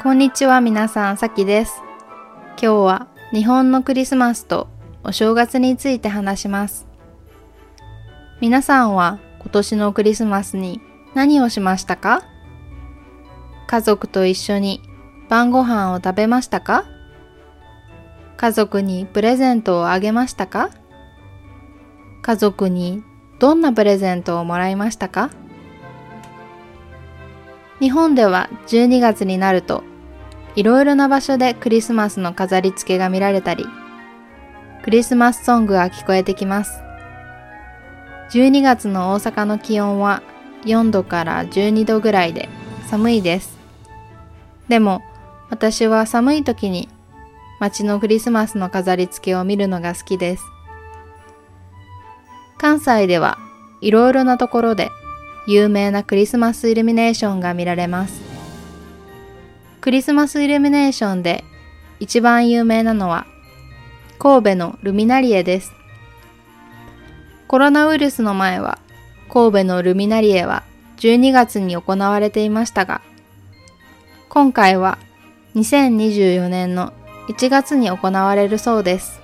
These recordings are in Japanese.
こんにちは皆さん、さきです。今日は日本のクリスマスとお正月について話します。皆さんは今年のクリスマスに何をしましたか？家族と一緒に晩ご飯を食べましたか？家族にプレゼントをあげましたか？家族にどんなプレゼントをもらいましたか？日本では12月になるといろいろな場所でクリスマスの飾り付けが見られたり、クリスマスソングが聞こえてきます。12月の大阪の気温は4度から12度ぐらいで寒いです。でも私は寒い時に街のクリスマスの飾り付けを見るのが好きです。関西ではいろいろなところで有名なクリスマスイルミネーションが見られます。クリスマスイルミネーションで一番有名なのは神戸のルミナリエです。コロナウイルスの前は神戸のルミナリエは12月に行われていましたが、今回は2024年の1月に行われるそうです。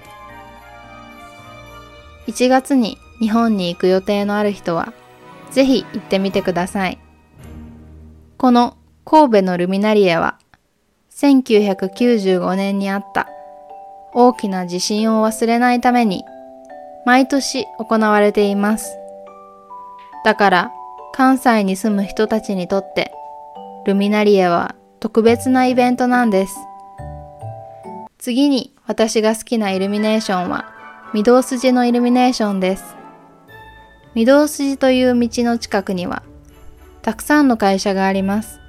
1月に日本に行く予定のある人は、ぜひ行ってみてください。この神戸のルミナリエは、1995年にあった大きな地震を忘れないために毎年行われています。だから関西に住む人たちにとってルミナリエは特別なイベントなんです。次に私が好きなイルミネーションは御堂筋のイルミネーションです。御堂筋という道の近くにはたくさんの会社があります。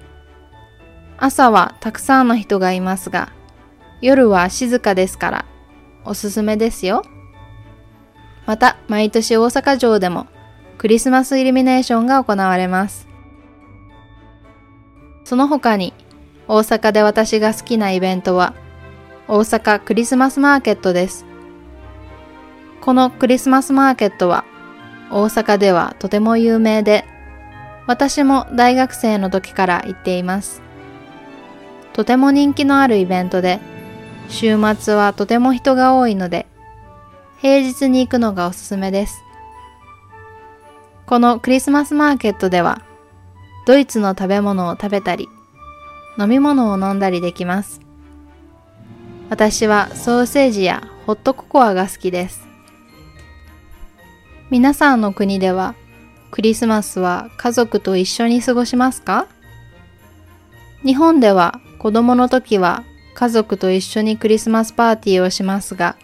朝はたくさんの人がいますが、夜は静かですからおすすめですよ。また、毎年大阪城でもクリスマスイルミネーションが行われます。その他に大阪で私が好きなイベントは大阪クリスマスマーケットです。このクリスマスマーケットは大阪ではとても有名で私も大学生の時から行っています。とても人気のあるイベントで、週末はとても人が多いので、平日に行くのがおすすめです。このクリスマスマーケットでは、ドイツの食べ物を食べたり、飲み物を飲んだりできます。私はソーセージやホットココアが好きです。皆さんの国ではクリスマスは家族と一緒に過ごしますか？日本では子供の時は家族と一緒にクリスマスパーティーをしますが、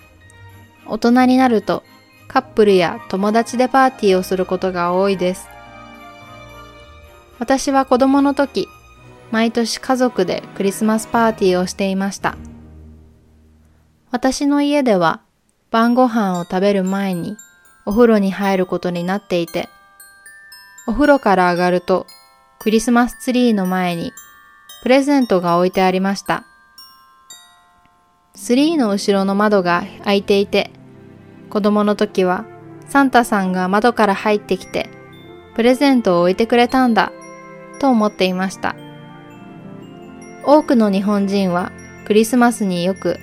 大人になるとカップルや友達でパーティーをすることが多いです。私は子供の時、毎年家族でクリスマスパーティーをしていました。私の家では晩ご飯を食べる前にお風呂に入ることになっていて、お風呂から上がるとクリスマスツリーの前にプレゼントが置いてありました。ツリーの後ろの窓が開いていて、子供の時はサンタさんが窓から入ってきて、プレゼントを置いてくれたんだ、と思っていました。多くの日本人はクリスマスによく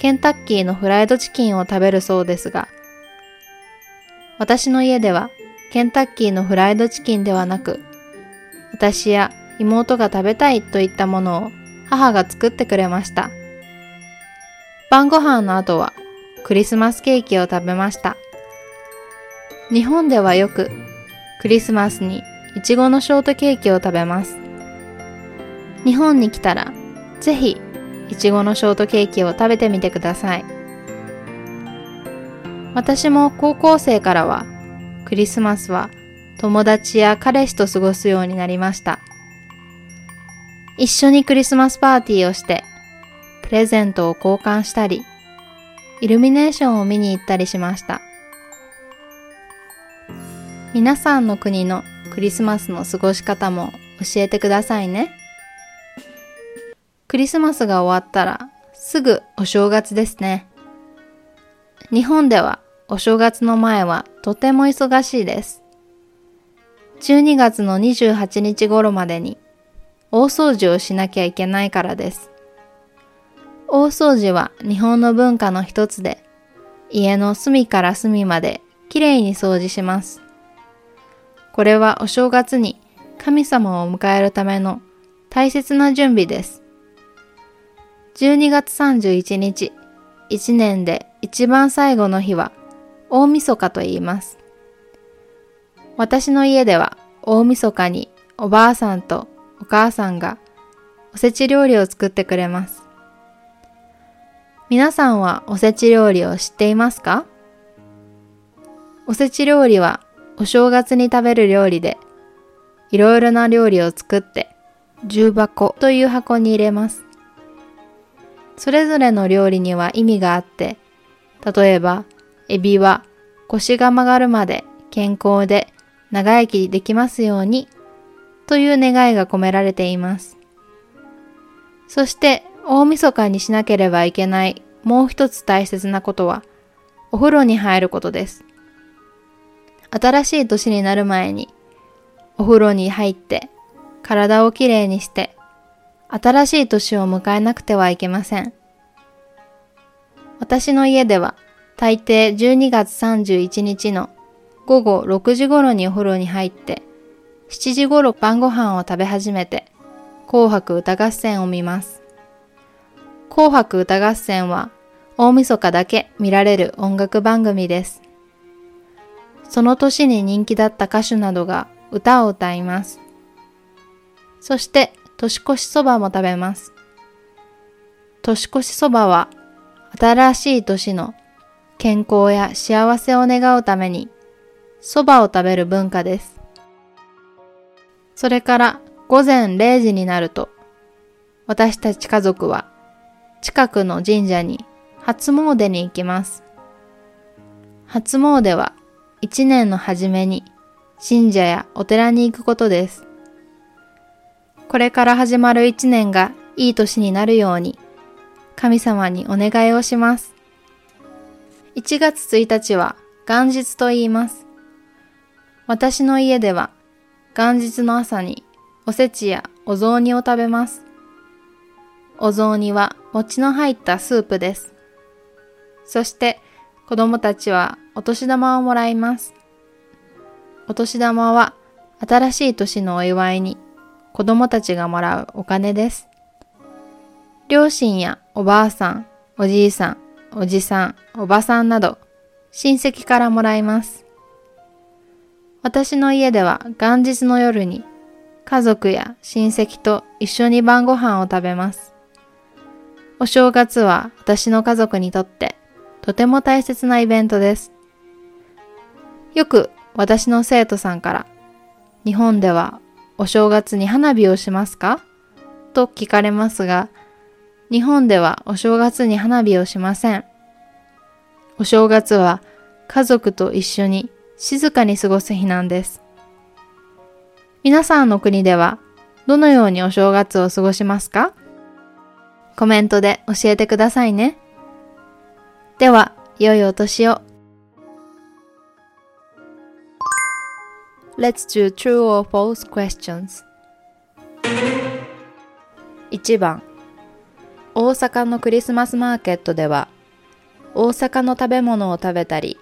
ケンタッキーのフライドチキンを食べるそうですが、私の家ではケンタッキーのフライドチキンではなく、私や妹が食べたいといったものを母が作ってくれました。晩ご飯の後はクリスマスケーキを食べました。日本ではよくクリスマスにいちごのショートケーキを食べます。日本に来たらぜひいちごのショートケーキを食べてみてください。私も高校生からはクリスマスは友達や彼氏と過ごすようになりました。一緒にクリスマスパーティーをして、プレゼントを交換したり、イルミネーションを見に行ったりしました。皆さんの国のクリスマスの過ごし方も教えてくださいね。クリスマスが終わったらすぐお正月ですね。日本ではお正月の前はとても忙しいです。12月の28日頃までに大掃除をしなきゃいけないからです。大掃除は日本の文化の一つで、家の隅から隅まできれいに掃除します。これはお正月に神様を迎えるための大切な準備です。12月31日、1年で一番最後の日は大晦日と言います。私の家では大晦日におばあさんとお母さんがおせち料理を作ってくれます。皆さんはおせち料理を知っていますか？おせち料理はお正月に食べる料理で、いろいろな料理を作って重箱という箱に入れます。それぞれの料理には意味があって、例えば、エビは腰が曲がるまで健康で長生きできますようにという願いが込められています。そして大晦日にしなければいけないもう一つ大切なことはお風呂に入ることです。新しい年になる前にお風呂に入って体をきれいにして新しい年を迎えなくてはいけません。私の家では大抵12月31日の午後6時頃にお風呂に入って7時頃晩ご飯を食べ始めて、紅白歌合戦を見ます。紅白歌合戦は大晦日だけ見られる音楽番組です。その年に人気だった歌手などが歌を歌います。そして年越しそばも食べます。年越しそばは新しい年の健康や幸せを願うためにそばを食べる文化です。それから午前0時になると、私たち家族は近くの神社に初詣に行きます。初詣は一年の初めに神社やお寺に行くことです。これから始まる一年がいい年になるように神様にお願いをします。1月1日は元日と言います。私の家では元日の朝におせちやお雑煮を食べます。お雑煮は餅の入ったスープです。そして子供たちはお年玉をもらいます。お年玉は新しい年のお祝いに子供たちがもらうお金です。両親やおばあさん、おじいさん、おじさん、おばさんなど親戚からもらいます。私の家では元日の夜に家族や親戚と一緒に晩ご飯を食べます。お正月は私の家族にとってとても大切なイベントです。よく私の生徒さんから日本ではお正月に花火をしますか？と聞かれますが、日本ではお正月に花火をしません。お正月は家族と一緒に静かに過ごす日なんです。皆さんの国ではどのようにお正月を過ごしますか？コメントで教えてくださいね。では、良いお年を。Let's do true or false questions. 1番大阪のクリスマスマーケットでは大阪の食べ物を食べたり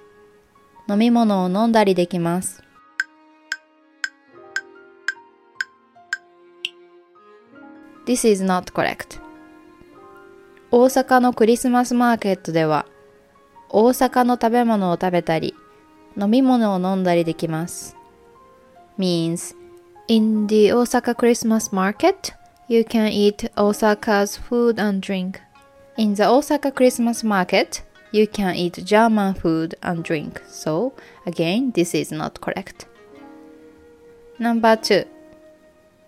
飲み物を飲んだりできます。This is not correct. 大阪のクリスマスマーケットでは大阪の食べ物を食べたり飲み物を飲んだりできます。means In the Osaka Christmas market, you can eat Osaka's food and drink. In the Osaka Christmas market, You can eat German food and drink. So, again, this is not correct. Number two.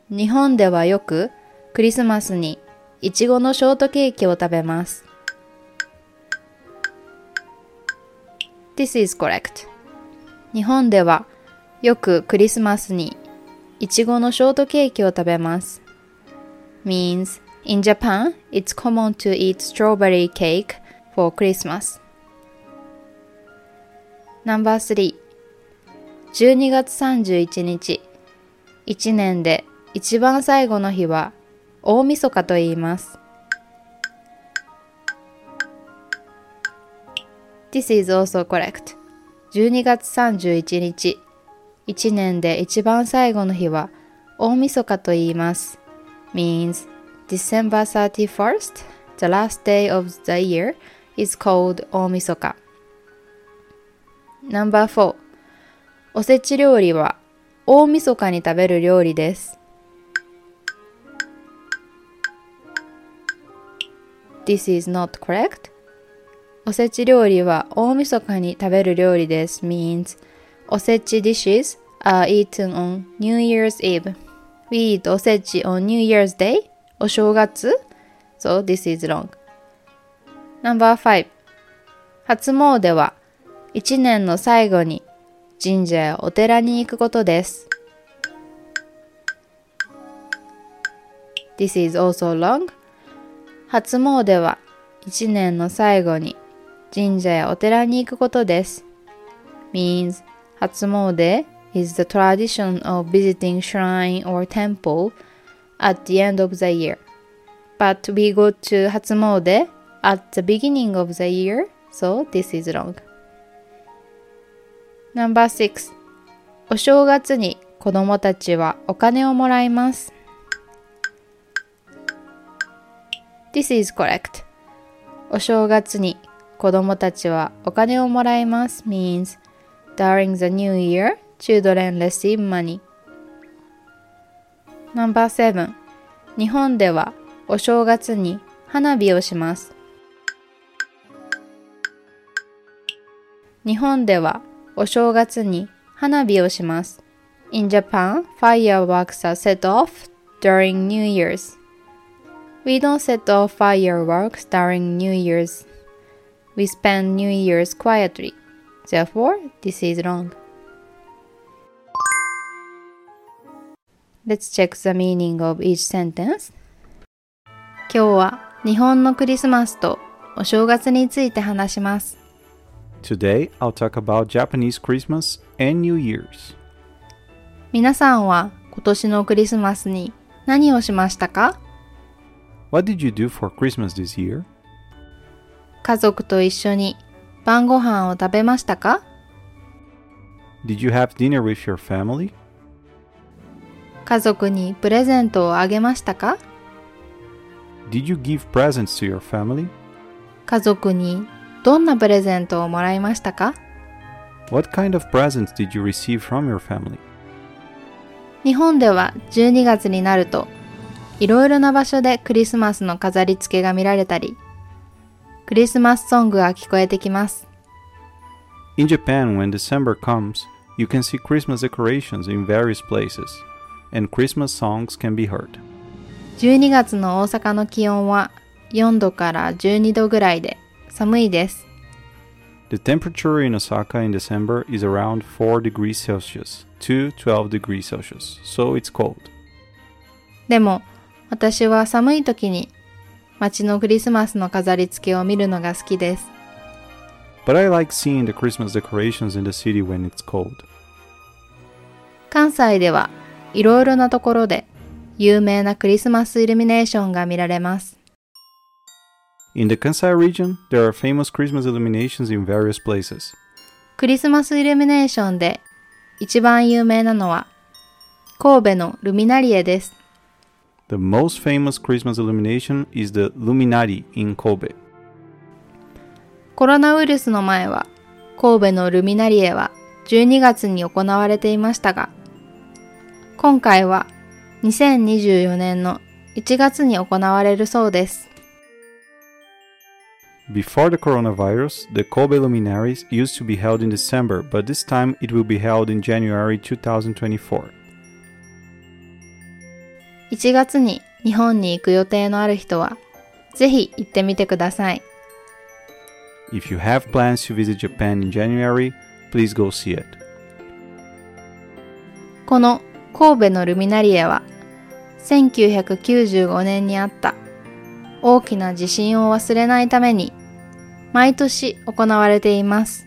日本ではよくクリスマスにいちごのショートケーキを食べます。This is correct. 日本ではよくクリスマスにいちごのショートケーキを食べます。Means in Japan, it's common to eat strawberry cake for Christmas. No.3 12月31日1年で一番最後の日は大晦日と言います。This is also correct. 12月31日。一年で一番最後の日は大晦日と言います。Means December 31st, the last day of the year, is called 大晦日。No.4 おせち料理は大晦日に食べる料理です。This is not correct. おせち料理は大晦日に食べる料理です means おせち dishes are eaten on New Year's Eve. We eat おせち on New Year's Day. お正月 So this is wrong. No.5 初詣は一年の最後に神社やお寺に行くことです。This is also wrong. 初詣は一年の最後に神社やお寺に行くことです。means 初詣 is the tradition of visiting shrine or temple at the end of the year. But we go to 初詣 at the beginning of the year, so this is wrong. Number 6お正月に子供たちはお金をもらいます。This is correct. お正月に子供たちはお金をもらいます means during the new year children receive money. No.7 日本ではお正月に花火をします。日本ではお正月に花火をします。In Japan, fireworks are set off during New Year's. We don't set off fireworks during New Year's. We spend New Year's quietly. Therefore, this is wrong. Let's check the meaning of each sentence. 今日は日本のクリスマスとお正月について話します。Today, I'll talk about Japanese Christmas and New Year's. 皆さんは今年のクリスマスに何をしましたか What did you do for Christmas this year? 家族と一緒に晩ご飯を食べましたか Did you have dinner with your family? 家族にプレゼントをあげましたか Did you give presents to your family? 家族にどんなプレゼントをもらいましたか What kind of presents did you receive from your family? 日本では12月になるといろいろな場所でクリスマスの飾り付けが見られたり、クリスマスソングが聞こえてきます。In Japan, when December comes, you can see Christmas decorations in various places, and Christmas songs can be heard. 12月の大阪の気温は4度から12度ぐらいで寒いです。The temperature in Osaka in December is around 4 degrees Celsius to 12 degrees Celsius, so it's cold. でも、私は寒い時に街のクリスマスの飾り付けを見るのが好きです。But I like seeing the Christmas decorations in the city when it's cold. 関西では いろいろなところで有名なクリスマスイルミネーションが見られます。In the Kansai region, there are famous Christmas illuminations in various places. クリスマスイルミネーションで一番有名なのは神戸のルミナリエです。The most famous Christmas illumination is the Luminari in Kobe. コロナウイルスの前は神戸のルミナリエは12月に行われていましたが、今回は2024年の1月に行われるそうです。Before the coronavirus, the Kobe Luminaries used to be held in December, but this time it will be held in January 2024. 1月に日本に行く予定のある人は、ぜひ行ってみてください。If you have plans to visit Japan in January, please go see it. この神戸のルミナリエは、1995年にあった大きな地震を忘れないために、毎年行われています。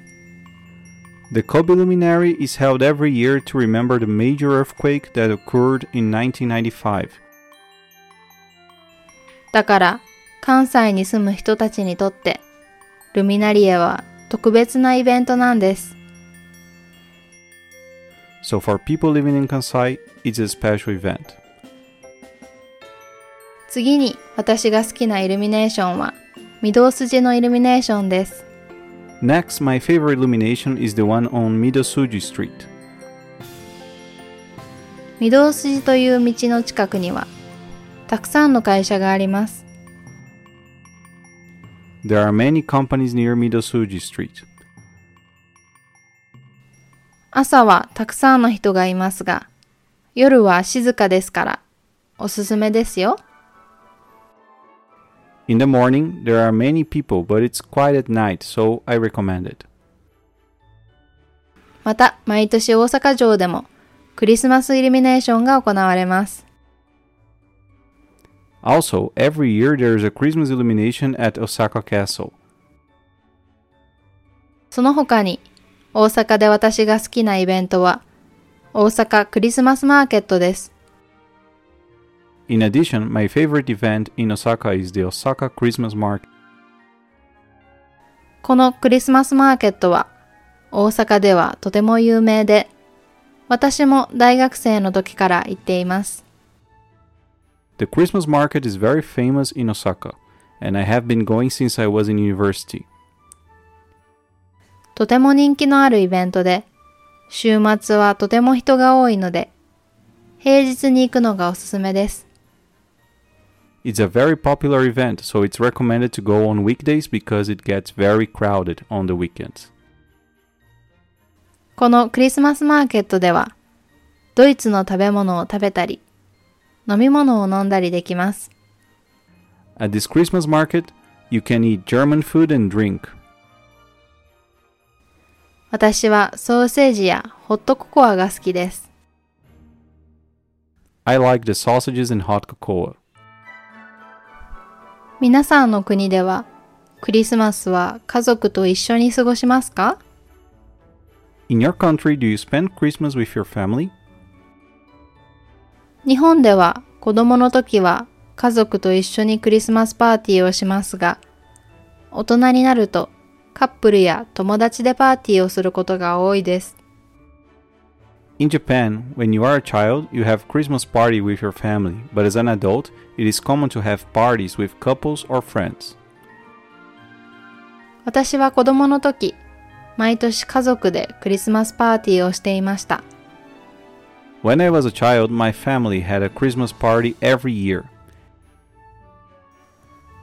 The Kobe Luminary is held every year to remember the major earthquake that occurred in 1995. だから、関西に住む人たちにとって、ルミナリエは特別なイベントなんです。So for people living in Kansai, it's a special event. 次に私が好きなイルミネーションは、御堂筋のイルミネーションです。 Next, my favorite illumination is the one on Midosuji Street. 御堂筋という道の近くには、たくさんの会社があります。 There are many companies near Midosuji Street. 朝はたくさんの人がいますが、夜は静かですから、おすすめですよ。In the morning, there are many people, but it's quiet at night, so I recommend it. また、毎年大阪城でもクリスマスイルミネーションが行われます。Also, every year there is a Christmas illumination at Osaka Castle. その他に、大阪で私が好きなイベントは、大阪クリスマスマーケットです。In addition, my favorite event in Osaka is the Osaka Christmas Market. このクリスマスマーケットは、大阪ではとても有名で、私も大学生の時から行っています。The Christmas market is very famous in Osaka, and I have been going since I was in university. とても人気のあるイベントで、週末はとても人が多いので、平日に行くのがおすすめです。It's a very popular event, so it's recommended to go on weekdays because it gets very crowded on the weekends. このクリスマスマーケットでは、ドイツの食べ物を食べたり、飲み物を飲んだりできます。At this Christmas market, you can eat German food and drink. 私はソーセージやホットココアが好きです。I like the sausages and hot cocoa. 皆さんの国では、クリスマスは家族と一緒に過ごしますか？In your country, do you spend Christmas with your family? 日本では子供の時は家族と一緒にクリスマスパーティーをしますが、大人になるとカップルや友達でパーティーをすることが多いです。In Japan, when you are a child, you have Christmas party with your family, but as an adult, it is common to have parties with couples or friends. 私は子供の時、毎年家族でクリスマスパーティーをしていました。When I was a child, my family had a Christmas party every year.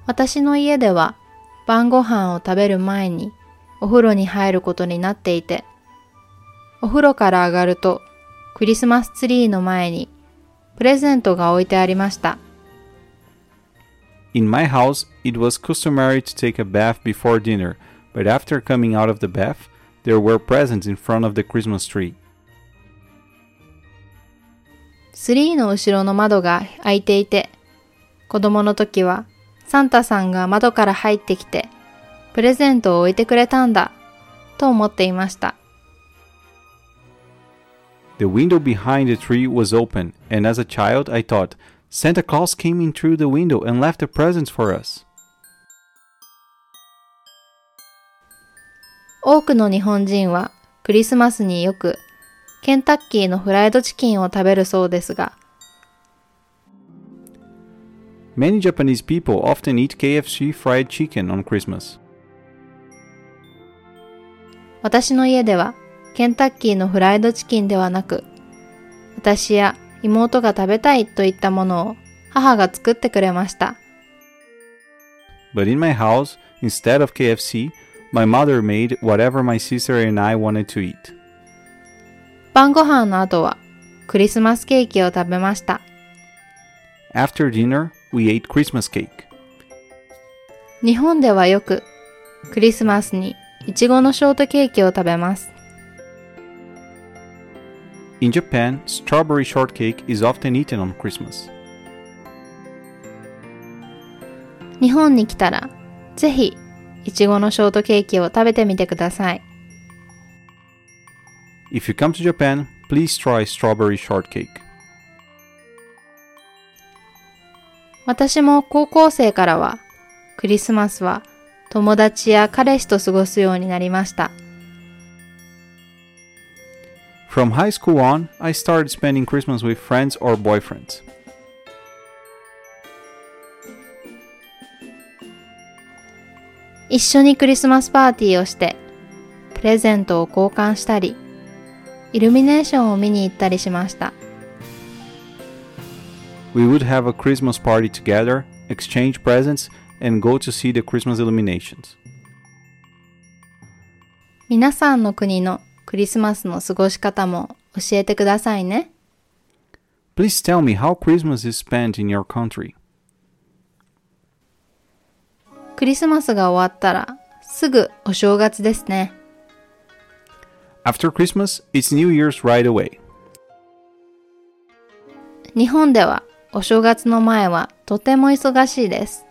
私の家では晩ご飯を食べる前にお風呂に入ることになっていて、お風呂から上がるとクリスマスツリーの前にプレゼントが置いてありました。In my house, it was customary to take a bath before dinner, but after coming out of the bath, there were presents in front of the Christmas tree. ツリーの後ろの窓が開いていて、子供の時はサンタさんが窓から入ってきて、プレゼントを置いてくれたんだ、と思っていました。The window behind the tree was open, and as a child, I thought, Santa Claus came in through the window and left the presents for us. 多くの日本人はクリスマスによくケンタッキーのフライドチキンを食べるそうですが、Many Japanese people often eat KFC fried chicken on Christmas. 私の家ではケンタッキーのフライドチキンではなく、私や妹が食べたいといったものを母が作ってくれました。 But in my house, instead of KFC, my mother made whatever my sister and I wanted to eat. 晩ご飯の後はクリスマスケーキを食べました。 After dinner, we ate Christmas cake. 日本ではよくクリスマスにいちごのショートケーキを食べます。In Japan, strawberry shortcake is often eaten on Christmas. 日本に来たらぜひいちごのショートケーキを食べてみてください。If you come to Japan, please try strawberry shortcake. 私も高校生からはクリスマスは友達や彼氏と過ごすようになりました。From high school on, I started spending Christmas with friends or boyfriends. 一緒にクリスマスパーティーをして、プレゼントを交換したり、イルミネーションを見に行ったりしました。We would have a Christmas party together, exchange presents, and go to see the Christmas illuminations. 皆さんの国のクリスマスの過ごし方も教えてくださいね。 Please tell me how Christmas is spent in your country. クリスマスが終わったらすぐお正月ですね。 After Christmas, it's New Year's right away. 日本では お正月の前はとても忙しいです。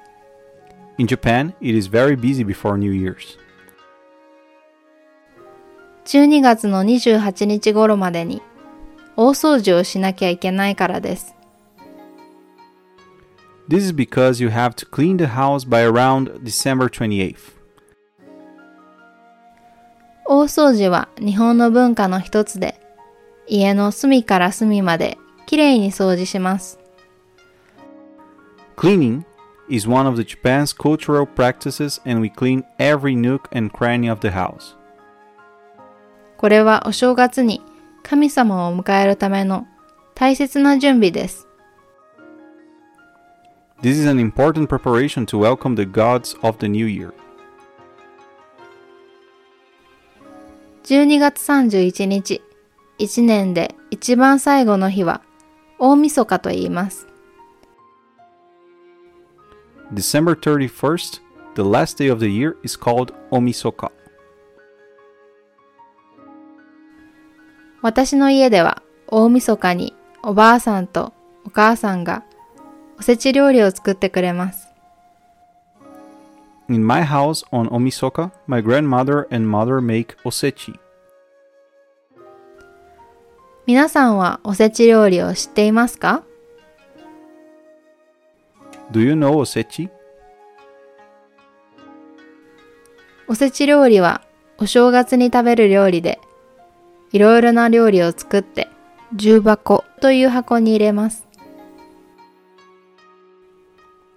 In Japan, it is very busy before New Year's. 12月の28日頃までに大掃除をしなきゃいけないからです。This is because you have to clean the house by around December 28th. 大掃除は日本の文化の一つで、家の隅から隅まできれいに掃除します。Cleaning is one of the Japan's cultural practices and we clean every nook and cranny of the house. これはお正月に神様を迎えるための大切な準備です。 This is an important preparation to welcome the gods of the new year. 12月31日、1年で一番最後の日は大晦日と言います。 December 31st, the last day of the year, is called Omisoka. 私の家では大晦日におばあさんとお母さんがおせち料理を作ってくれます。 In my house on Omisoka, my grandmother and mother make osechi. 皆さんはおせち料理を知っていますか Do you know osechi? おせち料理はお正月に食べる料理で、いろいろな料理を作って重箱という箱に入れます。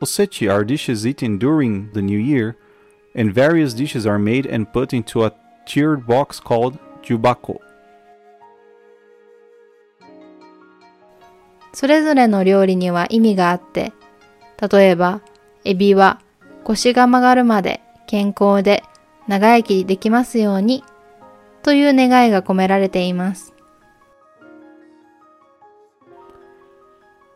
Osechi are dishes eaten during the new year, and various dishes are made and put into a tiered box called jubako. それぞれの料理には意味があって、例えば、エビは腰が曲がるまで健康で長生きできますようにという願いが込められています。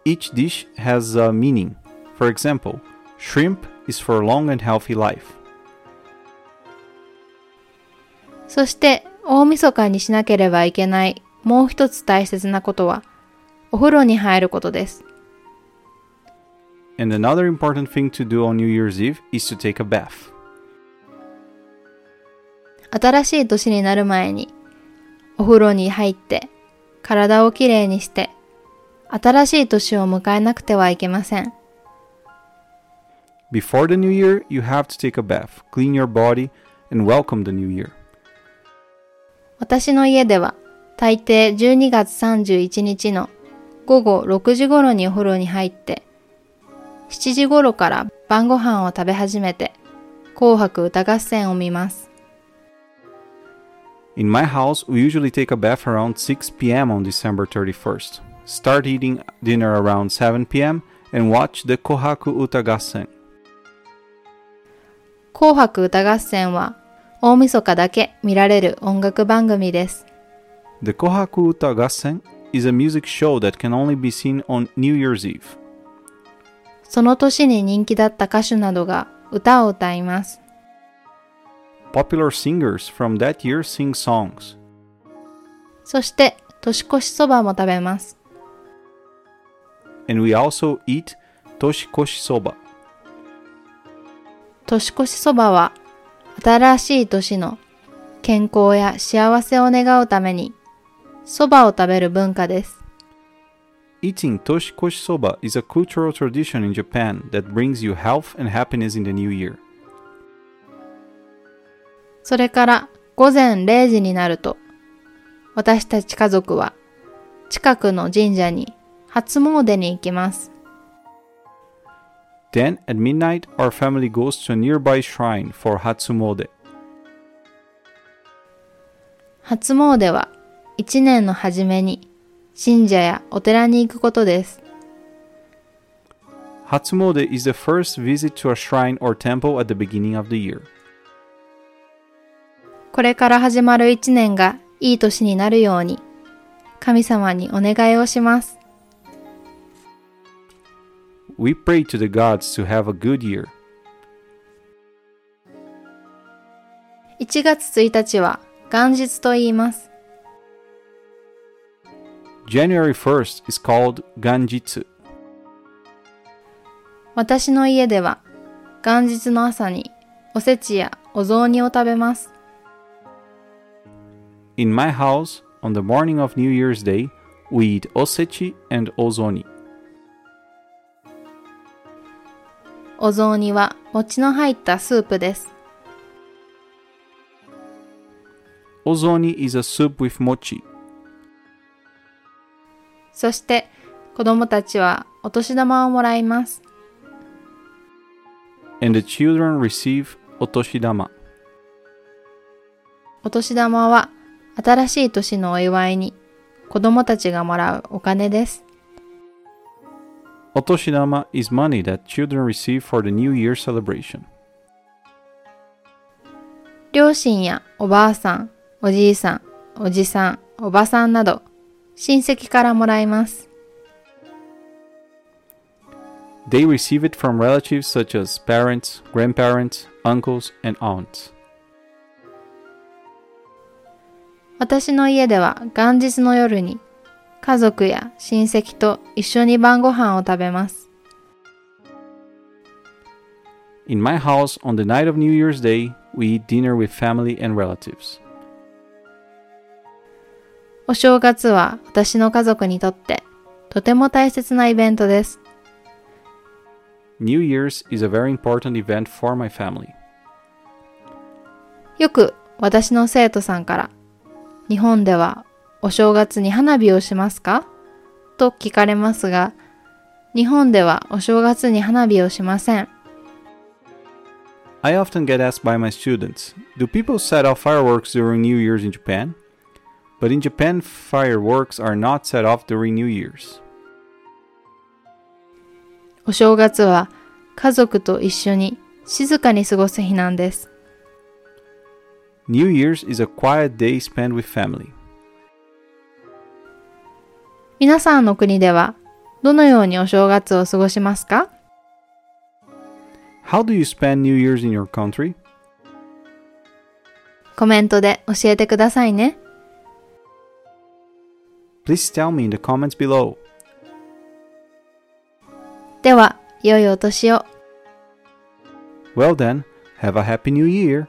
Each dish has a meaning. For example, shrimp is for long and healthy life. そして大晦日にしなければいけないもう一つ大切なことはお風呂に入ることです。And another important thing to do on New Year's Eve is to take a bath. 新しい年になる前にお風呂に入って体をきれいにして新しい年を迎えなくてはいけません。Before the new year, you have to take a bath, clean your body, and welcome the new year. 私の家では大抵12月31日の午後6時頃にお風呂に入って7時頃から晩ご飯を食べ始めて紅白歌合戦を見ます。In my house, we usually take a bath around 6 p.m. on December 31st, start eating dinner around 7 p.m., and watch the Kohaku Uta Gassen. 紅白歌合戦は大晦日だけ見られる音楽番組です。The Kohaku Uta Gassen is a music show that can only be seen on New Year's Eve. その年に人気だった歌手などが歌を歌います。Popular singers from that year sing songs. そして年越しそばも食べます。And we also eat toshikoshi soba. 年越しそばは新しい年の健康や幸せを願うために蕎麦を食べる文化です。Eating toshikoshi soba is a cultural tradition in Japan that brings you health and happiness in the new year. それから午前0時になると、私たち家族は近くの神社に初詣に行きます。Then, at midnight, our family goes to a nearby shrine for Hatsumode. 初詣は一年の初めに神社やお寺に行くことです。Hatsumode is the first visit to a shrine or temple at the beginning of the year. これから始まる一年がいい年になるように神様にお願いをします。We pray to the gods to have a good year. 1月1日は元日と言います。January 1st is called Ganjitsu. 私の家では元日の朝におせちやお雑煮を食べます。 In my house, on the morning of New Year's Day, we eat osechi and ozoni. お雑煮は餅の入ったスープです。 Ozoni is a soup with mochi. そして子供たちはお年玉をもらいます。お年玉。お年玉は新しい年のお祝いに子供たちがもらうお金です。お年玉 is money that children receive for the New Year celebration. 両親やおばあさん、おじいさん、おじさん、おばさんなど、親戚からもらいます。They receive it from relatives such as parents, grandparents, uncles, and aunts. 私の家では元日の夜に家族や親戚と一緒に晩ご飯を食べます。In my house, on the night of New Year's Day, we eat dinner with family and relatives. お正月は私の家族にとってとても大切なイベントです。New Year's is a very important event for my family. よく私の生徒さんから日本ではお正月に花火をしますかと聞かれますが日本ではお正月に花火をしません。I often get asked by my students Do people set off fireworks during New Year's in Japan? But in Japan, fireworks are not set off during New Year's. お正月は家族と一緒に静かに過ごす日なんです。 New Year's is a quiet day spent with family. 皆さんの国ではどのようにお正月を過ごしますか How do you spend New Year's in your country? コメントで教えてくださいね。 Please tell me in the comments below. では、良いお年を。 Well then, have a happy new year!